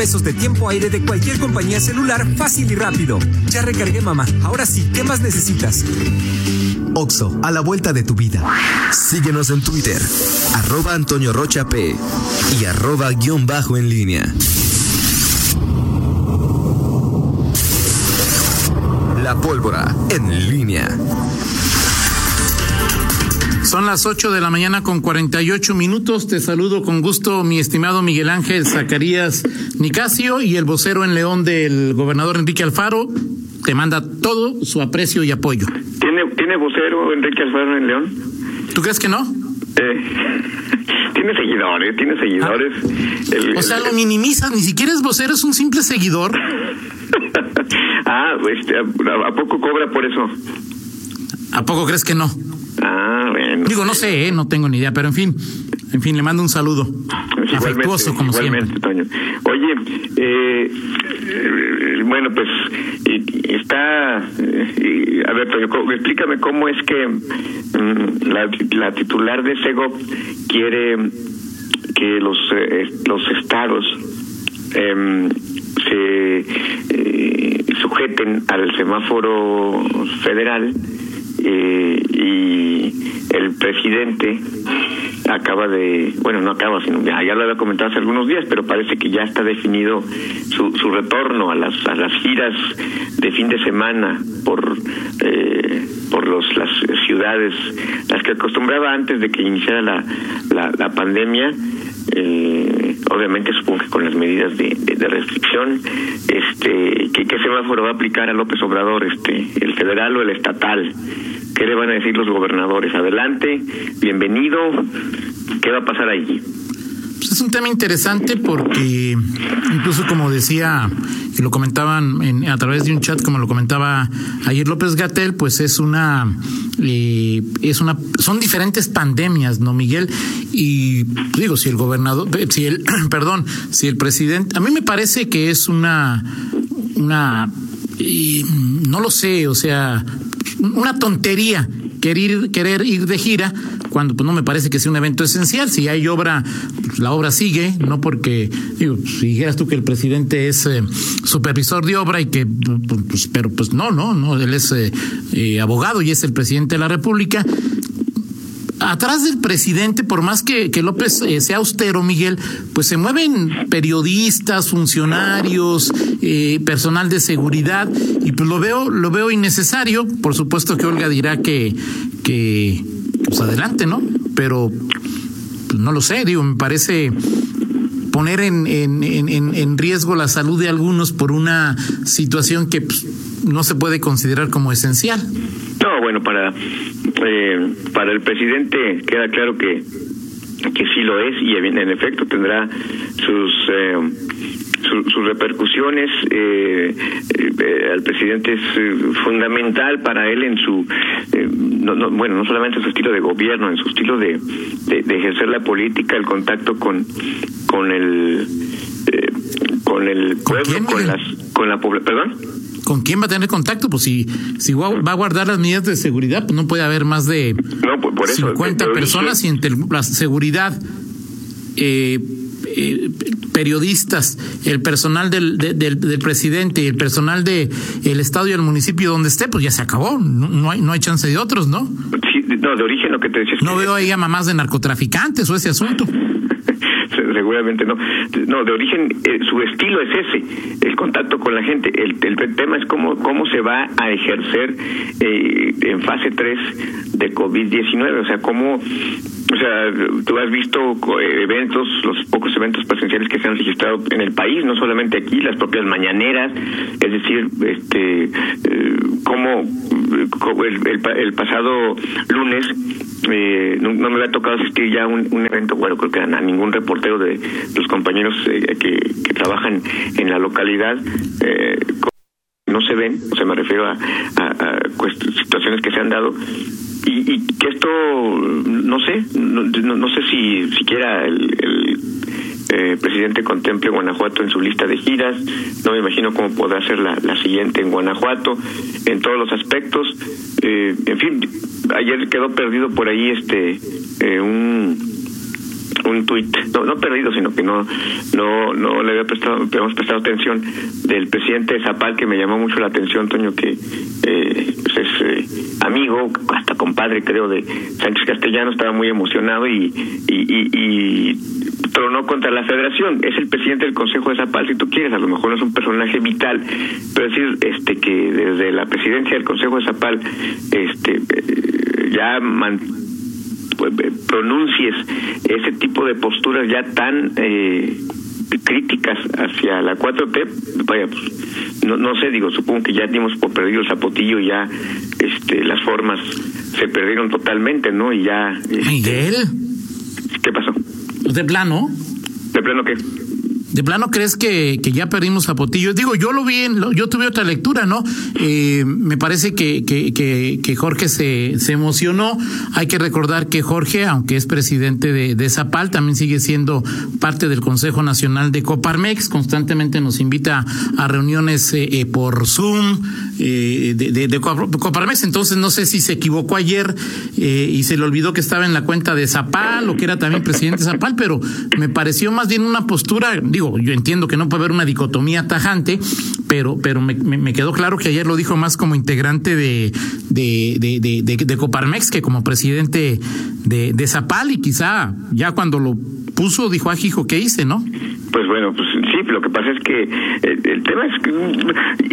pesos de tiempo aire de cualquier compañía celular fácil y rápido. Ya recargué, mamá. Ahora sí, ¿qué más necesitas? Oxo, a la vuelta de tu vida. Síguenos en Twitter, arroba Antonio Rocha P y arroba guion bajo en línea. La pólvora en línea. Son las 8 de la mañana con 48 minutos. Te saludo con gusto, mi estimado Miguel Ángel Zacarías Nicasio y el vocero en León del gobernador Enrique Alfaro. Te manda todo su aprecio y apoyo. ¿Tiene, ¿tiene vocero Enrique Alfaro en León? ¿Tú crees que no? Eh, tiene seguidores, tiene seguidores. Ah. El, o sea, el, lo minimizas, ni siquiera es vocero, es un simple seguidor. ah, este, ¿a, ¿a poco cobra por eso? ¿A poco crees que no? Ah, bueno. Digo, no sé, ¿eh? no tengo ni idea, pero en fin, en fin, le mando un saludo. Afectuoso, como igualmente, siempre. Toño. Oye, eh, eh, bueno, pues está. Eh, a ver, Toño, explícame cómo es que mm, la, la, titular de SEGO quiere que los, los estados em, se sujeten al semáforo federal eh, y el presidente acaba de, bueno, no acaba, sino ya, lo había comentado hace algunos días, pero parece que ya está definido su, su retorno a las, a las giras de fin de semana por, eh, por los, las ciudades, las que acostumbraba antes de que iniciara la, la, la pandemia. Eh, obviamente supongo que con las medidas de, de, de restricción este ¿qué, qué semáforo va a aplicar a López Obrador este el federal o el estatal qué le van a decir los gobernadores adelante bienvenido. Qué va a pasar allí pues es un tema interesante porque incluso como decía y lo comentaban en, a través de un chat como lo comentaba ayer López Gatel pues es una eh, es una son diferentes pandemias no Miguel y digo si el gobernador si el perdón si el presidente a mí me parece que es una una no lo sé o sea una tontería querer, querer ir de gira cuando pues no me parece que sea un evento esencial. Si hay obra, pues, la obra sigue, no porque, digo, si dijeras tú que el presidente es eh, supervisor de obra y que, pues, pero pues no, no, no, él es eh, eh, abogado y es el presidente de la República atrás del presidente, por más que, que López eh, sea austero, Miguel, pues se mueven periodistas, funcionarios, eh, personal de seguridad, y pues lo veo, lo veo innecesario. Por supuesto que Olga dirá que, que pues adelante, ¿no? Pero pues no lo sé, digo, me parece poner en, en, en, en riesgo la salud de algunos por una situación que pues, no se puede considerar como esencial. No, bueno, para eh, para el presidente queda claro que que sí lo es y en efecto tendrá sus eh, su, sus repercusiones. Eh, eh, al presidente es eh, fundamental para él en su eh, no, no, bueno no solamente en su estilo de gobierno en su estilo de, de, de ejercer la política el contacto con con el con el pueblo ¿Con, con las con la población perdón ¿Con quién va a tener contacto? Pues si, si va a guardar las medidas de seguridad, pues no puede haber más de no, por, por eso, 50 pero personas y entre la seguridad, eh, eh, periodistas, el personal del, de, del, del, presidente y el personal de el estado y el municipio donde esté, pues ya se acabó. No, no, hay, no hay chance de otros, ¿no? Sí, no, de origen lo que te decía. No veo ahí a mamás de narcotraficantes o ese asunto seguramente no. No, de origen, eh, su estilo es ese, el contacto con la gente. El, el tema es cómo, cómo se va a ejercer eh, en fase 3 de COVID-19, o sea, cómo, o sea, tú has visto eventos, los pocos eventos presenciales que se han registrado en el país, no solamente aquí, las propias mañaneras, es decir, este, eh, el, el, pasado lunes eh, no, no, me había tocado asistir ya a un, un, evento, bueno, creo que a, ningún reportero de los compañeros eh, que, trabajan en la localidad. Eh, no se ven, o sea, me refiero a, situaciones que se han dado y, y que esto, no sé, no, sé si siquiera el, el eh, presidente contemple Guanajuato en su lista de giras. No me imagino cómo podrá ser la, la siguiente en Guanajuato, en todos los aspectos. Eh, en fin, ayer quedó perdido por ahí este eh, un un tuit, no, no perdido, sino que no no no le había prestado, habíamos prestado atención del presidente de Zapal que me llamó mucho la atención, Toño, que eh, pues es eh, amigo, hasta compadre creo de Sánchez Castellano, estaba muy emocionado y, y, y, tronó contra la federación. Es el presidente del Consejo de Zapal, si tú quieres, a lo mejor no es un personaje vital, pero decir este que desde la presidencia del Consejo de Zapal este ya man, pues, pronuncies ese tipo de posturas ya tan eh, críticas hacia la 4T, vaya, pues, no, no sé, digo, supongo que ya dimos por perdido el zapotillo ya este, las formas se perdieron totalmente, ¿no? Y ya... Este, Miguel. ¿Qué pasó? ¿De plano? ¿De plano qué? ¿De plano crees que, que ya perdimos a? Digo, yo lo vi, yo tuve otra lectura, ¿no? Eh, me parece que, que, que, Jorge se, emocionó. Hay que recordar que Jorge, aunque es presidente de, Zapal, también sigue siendo parte del Consejo Nacional de Coparmex. Constantemente nos invita a reuniones eh, eh, por Zoom de, de, Coparmex. Entonces, no sé si se equivocó ayer y se le olvidó que estaba en la cuenta de Zapal o que era también presidente de Zapal, pero me pareció más bien una postura yo entiendo que no puede haber una dicotomía tajante, pero, pero me, quedó claro que ayer lo dijo más como integrante de, de, de, de, Coparmex que como presidente de, de Zapal y quizá ya cuando lo puso dijo, ah, hijo, ¿qué hice, no? Pues bueno, pues lo que pasa es que el, el tema es que,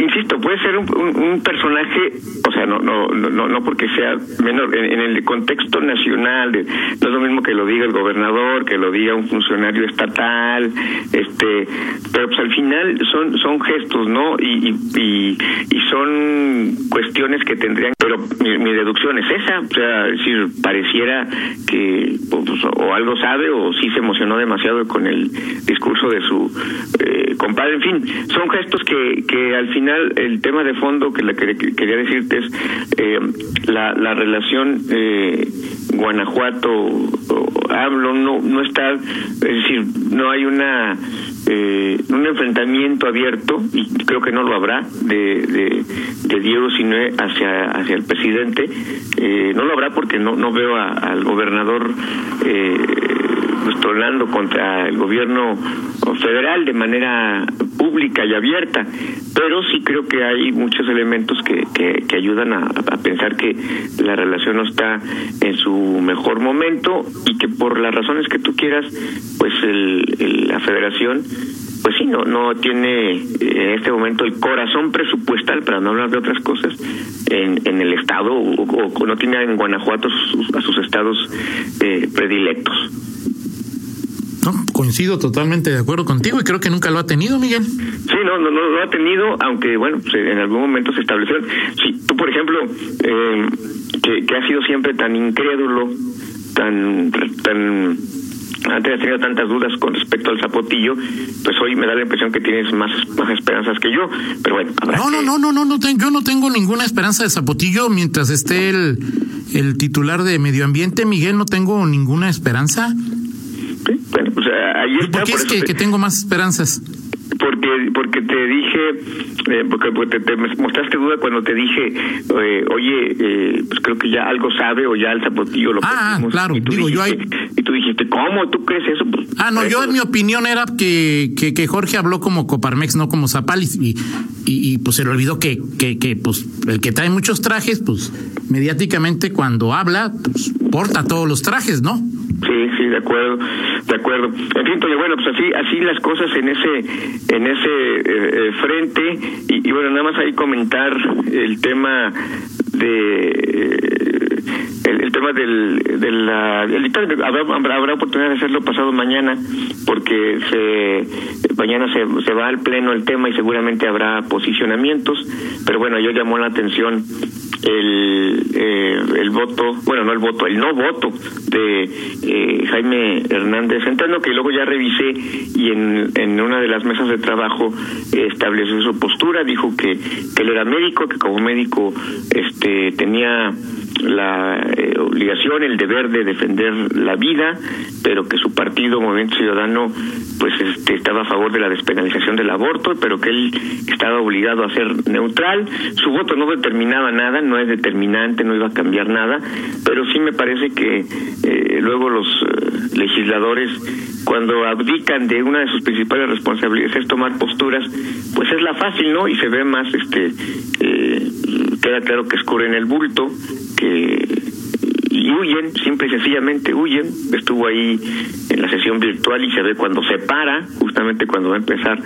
insisto, puede ser un, un, un, personaje, o sea, no no no no porque sea menor, en, en el contexto nacional, no es lo mismo que lo diga el gobernador, que lo diga un funcionario estatal, este, pero pues al final son son gestos, ¿no? Y, y, y son cuestiones que tendrían, pero mi, mi, deducción es esa, o sea, es decir, pareciera que pues, o algo sabe o sí se emocionó demasiado con el discurso de su eh, compadre, en fin, son gestos que, que al final el tema de fondo que, le que quería decirte es eh, la, la relación eh, Guanajuato hablo no no está es decir no hay una eh, un enfrentamiento abierto y creo que no lo habrá de, de, Diego Sinué hacia hacia el presidente. Eh, no lo habrá porque no no veo a, al gobernador eh, contra el gobierno federal de manera pública y abierta, pero sí creo que hay muchos elementos que, que, que ayudan a, a, pensar que la relación no está en su mejor momento y que por las razones que tú quieras, pues el, la federación pues sí, no, no tiene en este momento el corazón presupuestal, para no hablar de otras cosas, en, en el Estado o, o, no tiene en Guanajuato sus, a sus estados eh, predilectos. No, coincido totalmente de acuerdo contigo y creo que nunca lo ha tenido, Miguel. Sí, no, no, no lo ha tenido, aunque bueno, pues en algún momento se estableció. Si tú, por ejemplo, eh, que, que has sido siempre tan incrédulo, tan, tan antes has tenido tantas dudas con respecto al zapotillo, pues hoy me da la impresión que tienes más, más esperanzas que yo, pero bueno. Habrá no, no, no, no, no, no, tengo, yo no tengo ninguna esperanza de zapotillo mientras esté el, el titular de medio ambiente, Miguel, no tengo ninguna esperanza. Pues. ¿Por qué es que, que tengo más esperanzas? porque porque te dije eh, porque, porque te, te, mostraste duda cuando te dije eh, oye eh, pues creo que ya algo sabe o ya el zapotillo lo ah claro y tú digo dijiste, yo hay... y tú dijiste cómo tú crees eso pues, ah no yo en mi opinión era que, que, que Jorge habló como Coparmex no como Zapal y, y, y pues se le olvidó que, que que pues el que trae muchos trajes pues mediáticamente cuando habla pues porta todos los trajes no Sí, sí, de acuerdo, de acuerdo. En fin, Toño, bueno, pues así, así las cosas en ese, en ese eh, frente. Y, bueno, nada más ahí comentar el tema de el, tema del de la el habrá, habrá oportunidad de hacerlo pasado mañana porque se mañana se, se va al pleno el tema y seguramente habrá posicionamientos. Pero bueno yo llamó la atención el eh, el voto bueno no el voto el no voto de eh, Jaime Hernández Centeno que luego ya revisé y en, en una de las mesas de trabajo eh, estableció su postura dijo que, que él era médico que como médico este tenía la eh, obligación, el deber de defender la vida, pero que su partido, Movimiento Ciudadano, pues este, estaba a favor de la despenalización del aborto, pero que él estaba obligado a ser neutral. Su voto no determinaba nada, no es determinante, no iba a cambiar nada, pero sí me parece que eh, luego los eh, legisladores cuando abdican de una de sus principales responsabilidades es tomar posturas, pues es la fácil, ¿no? Y se ve más, este, queda claro que escurren el bulto, que y huyen, simple y sencillamente huyen. Estuvo ahí en la sesión virtual y se ve cuando se para, justamente cuando va a empezar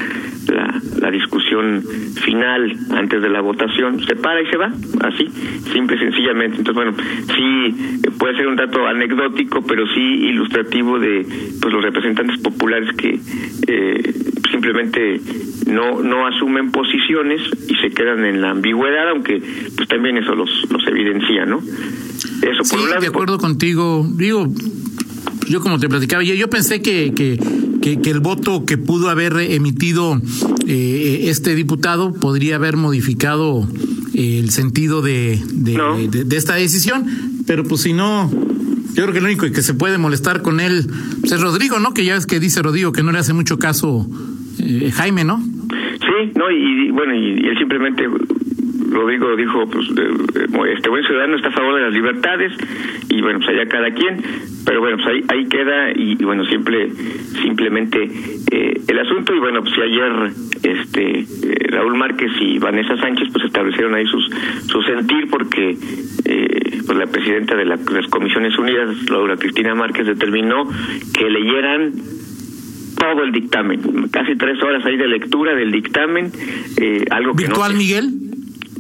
la, la discusión final antes de la votación, se para y se va, así, simple y sencillamente. Entonces, bueno, sí puede ser un dato anecdótico, pero sí ilustrativo de pues los representantes populares que eh, simplemente no no asumen posiciones y se quedan en la ambigüedad, aunque pues también eso los los evidencia, ¿no? Eso sí, de acuerdo contigo. Digo, yo como te platicaba, yo, yo pensé que, que, que, el voto que pudo haber emitido eh, este diputado podría haber modificado el sentido de, de, esta decisión, pero pues si no, yo creo que lo único que se puede molestar con él pues, es Rodrigo, ¿no? Que ya es que dice Rodrigo que no le hace mucho caso eh, Jaime, ¿no? No, y, bueno, y él simplemente Rodrigo dijo, pues este buen ciudadano está a favor de las libertades y bueno, pues allá cada quien, pero bueno, pues ahí, ahí queda y, bueno, siempre simplemente eh, el asunto y bueno, pues ayer este eh, Raúl Márquez y Vanessa Sánchez pues establecieron ahí sus su sentir porque eh, pues la presidenta de las Comisiones Unidas, Laura Cristina Márquez, determinó que leyeran todo el dictamen, casi tres horas ahí de lectura del dictamen, eh, algo que ¿Virtual, Miguel?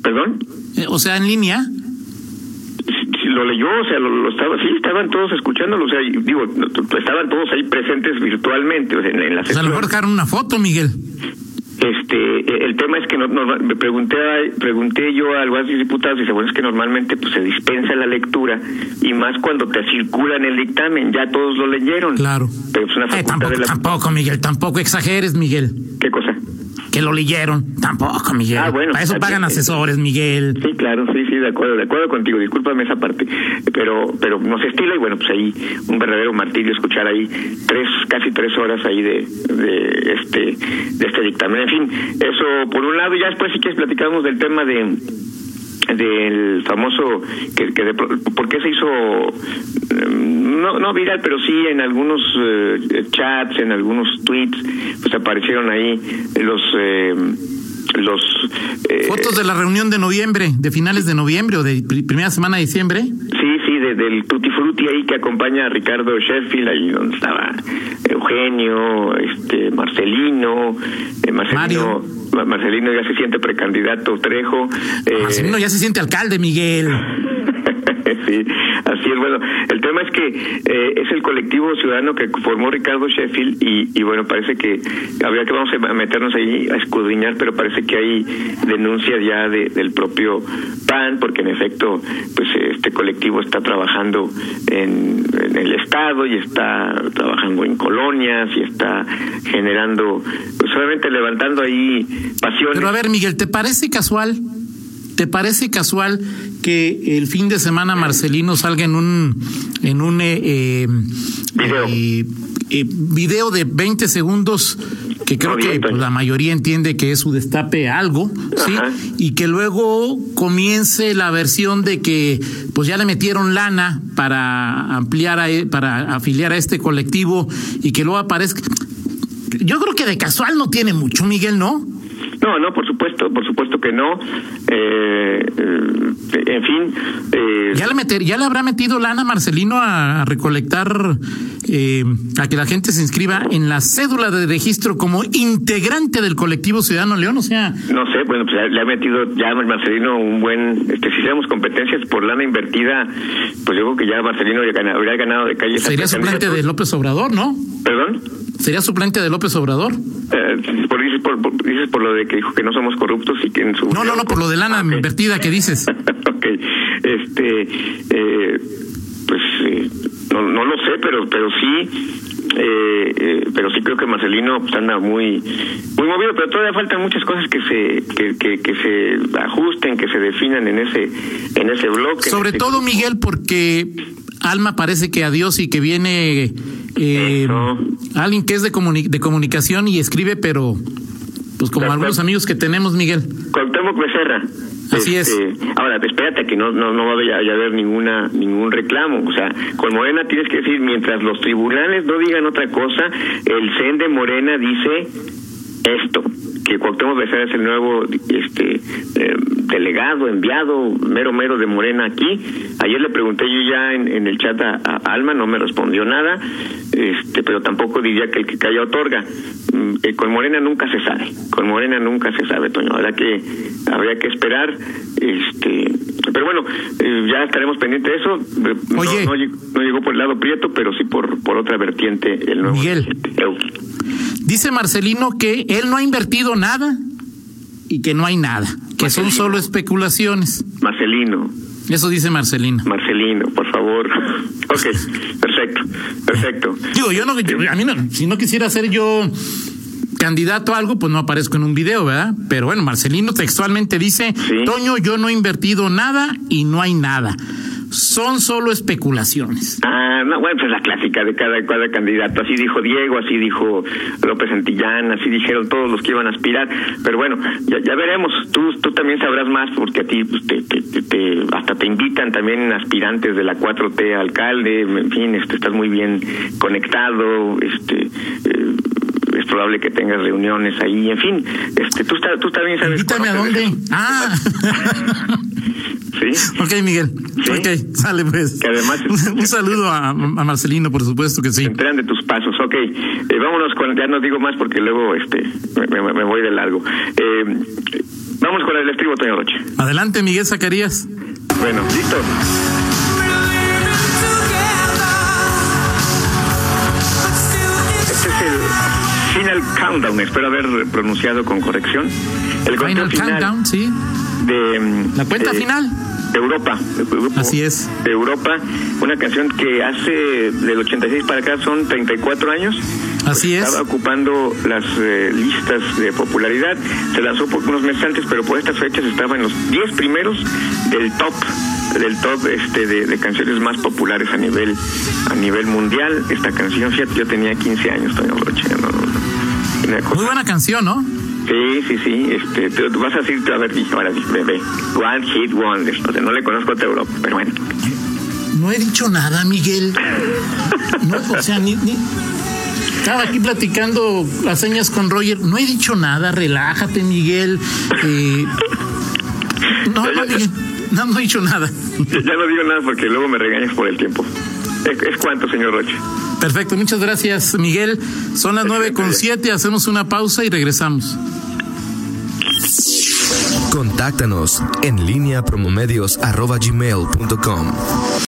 ¿Perdón? Eh, o sea, en línea. lo leyó, o sea, lo, estaba, sí, estaban todos escuchándolo, o sea, digo, estaban todos ahí presentes virtualmente, o sea, en, la pues a lo mejor dejaron una foto, Miguel. Este, eh, el tema es que no, me pregunté pregunté yo a algunos diputados y dice, bueno, es que normalmente pues se dispensa la lectura y más cuando te circulan el dictamen, ya todos lo leyeron. Claro. Pero es una eh, tampoco, tampoco, Miguel, tampoco exageres, Miguel. ¿Qué cosa? Que lo leyeron. Tampoco, Miguel. Ah, bueno. Para eso pagan asesores, Miguel. Sí, claro, sí, sí, de acuerdo, de acuerdo contigo. Discúlpame esa parte. Pero, pero nos estila y bueno, pues ahí un verdadero martirio escuchar ahí tres, casi tres horas ahí de, de este, de este dictamen. En fin, eso por un lado, y ya después sí que platicamos del tema de del famoso que, que de, por qué se hizo mm, no no viral pero sí en algunos eh, chats en algunos tweets pues aparecieron ahí los eh, los eh, fotos de la reunión de noviembre de finales de noviembre o de primera semana de diciembre. Sí sí del tutti frutti ahí que acompaña a Ricardo Sheffield ahí donde estaba Eugenio este Marcelino Marcelino Mario Marcelino ya se siente precandidato Trejo. Eh, Marcelino ya se siente alcalde, Miguel. sí, así es. Bueno, el tema es que eh, es el colectivo ciudadano que formó Ricardo Sheffield y, bueno, parece que habría que vamos a meternos ahí a escudriñar, pero parece que hay denuncias ya del propio PAN, porque en efecto, pues este colectivo está trabajando en, el Estado y está trabajando en colonias y está generando, pues solamente levantando ahí pasiones. Pero a ver, Miguel, ¿te parece casual? ¿Te parece casual que el fin de semana Marcelino salga en un en un eh, eh, eh, video. de 20 segundos que creo que pues, la mayoría entiende que es su destape algo, ¿sí? Y que luego comience la versión de que pues ya le metieron lana para ampliar a, e, para afiliar a este colectivo y que luego aparezca yo creo que de casual no tiene mucho, Miguel, ¿no? No, no, por supuesto, por supuesto que no. Eh, eh, en fin. Eh, ya le meter, ya le habrá metido lana Marcelino a, recolectar, a que la gente se inscriba en la cédula de registro como integrante del colectivo Ciudadano León, o sea. No sé, bueno, pues le ha metido ya Marcelino un buen, este, si hacemos competencias por lana invertida, pues yo creo que ya Marcelino habría ganado, de calle. Sería suplente de López Obrador, ¿no? ¿Perdón? ¿Sería suplente de López Obrador? Eh, por, dices, por, lo de que dijo que no somos corruptos y que en su... No, no, no, por lo de lana invertida que dices. ok, este, eh, pues eh, no, no lo sé, pero, pero sí eh, eh, pero sí creo que Marcelino pues, anda muy muy movido, pero todavía faltan muchas cosas que se que, que, que se ajusten, que se definan en ese en ese bloque. Sobre Este- todo, Miguel, porque Alma parece que adiós y que viene eh, alguien que es de, comuni- de comunicación y escribe, pero pues como algunos amigos que tenemos, Miguel. Cuauhtémoc Becerra. Así es. Ahora, espérate que no no no va a haber- a haber ninguna ningún reclamo, o sea, con Morena tienes que decir mientras los tribunales no digan otra cosa, el CEN de Morena dice esto, que Cuauhtémoc Becerra es el nuevo este eh, delegado, enviado, mero mero de Morena aquí. Ayer le pregunté yo ya en, el chat a, a Alma, no me respondió nada, este, pero tampoco diría que el que calla otorga. Mm, eh, con Morena nunca se sabe, con Morena nunca se sabe, Toño. Habrá que, habría que esperar, este, pero bueno, eh, ya estaremos pendientes de eso. No- Oye. No, lleg- no llegó por el lado prieto, pero sí por, por otra vertiente el nuevo. Miguel. Dice Marcelino que él no ha invertido nada y que no hay nada, que son solo especulaciones. Marcelino, Eso dice Marcelino. Marcelino, por favor. ok, perfecto, perfecto. Digo, yo no, yo- a mí no, si no quisiera ser yo candidato a algo, pues no aparezco en un video, ¿verdad? Pero bueno, Marcelino textualmente dice, Sí. Toño, yo no he invertido nada y no hay nada. Son solo especulaciones. Ah, no, bueno, pues es la clásica de cada, cada candidato. Así dijo Diego, así dijo López Santillán, así dijeron todos los que iban a aspirar. Pero bueno, ya, ya veremos. Tú, tú también sabrás más porque a ti pues, te, te- hasta te invitan también aspirantes de la 4T a alcalde. En fin, este, estás muy bien conectado. Este, es probable que tengas reuniones ahí. En fin, este, tú, está- tú también sabes. Invítame a dónde. Ah, Sí. ok, Miguel. Sí. Ok, sale pues. Que además- Un saludo a, a Marcelino, por supuesto que sí. enteran de tus pasos. Ok, eh, vámonos con, ya no digo más porque luego este me, me- me voy de largo. Eh, vamos con el estribo, Toño Roche. Adelante, Miguel Zacarías. Bueno, listo. Countdown, espero haber pronunciado con corrección. El Final Countdown, sí. de La cuenta final. de Europa, Así es. de Europa, una canción que hace del 86 para acá son 34 años. Así es. Estaba ocupando las eh, listas de popularidad. Se lanzó por unos meses antes, pero por estas fechas estaba en los 10 primeros del top del top este de, de canciones más populares a nivel a nivel mundial. Esta canción, fíjate, yo tenía 15 años, Toño Roche, no, Muy buena canción, ¿no? Sí, sí, sí. Este, tú, vas a decir, a ver, ahora di, bebé. One Hit Wonder. O sea, no le conozco a otra Europa, pero bueno. No he dicho nada, Miguel. No, o sea, ni, ni- Estaba aquí platicando las señas con Roger. No he dicho nada. Relájate, Miguel. Eh, no, no, Miguel. No, no he dicho nada. Ya ya no digo nada porque luego me regañas por el tiempo. ¿Es, es cuánto, señor Roche? Perfecto, muchas gracias, Miguel. Son las nueve con siete. Hacemos una pausa y regresamos. Contáctanos en línea promomedios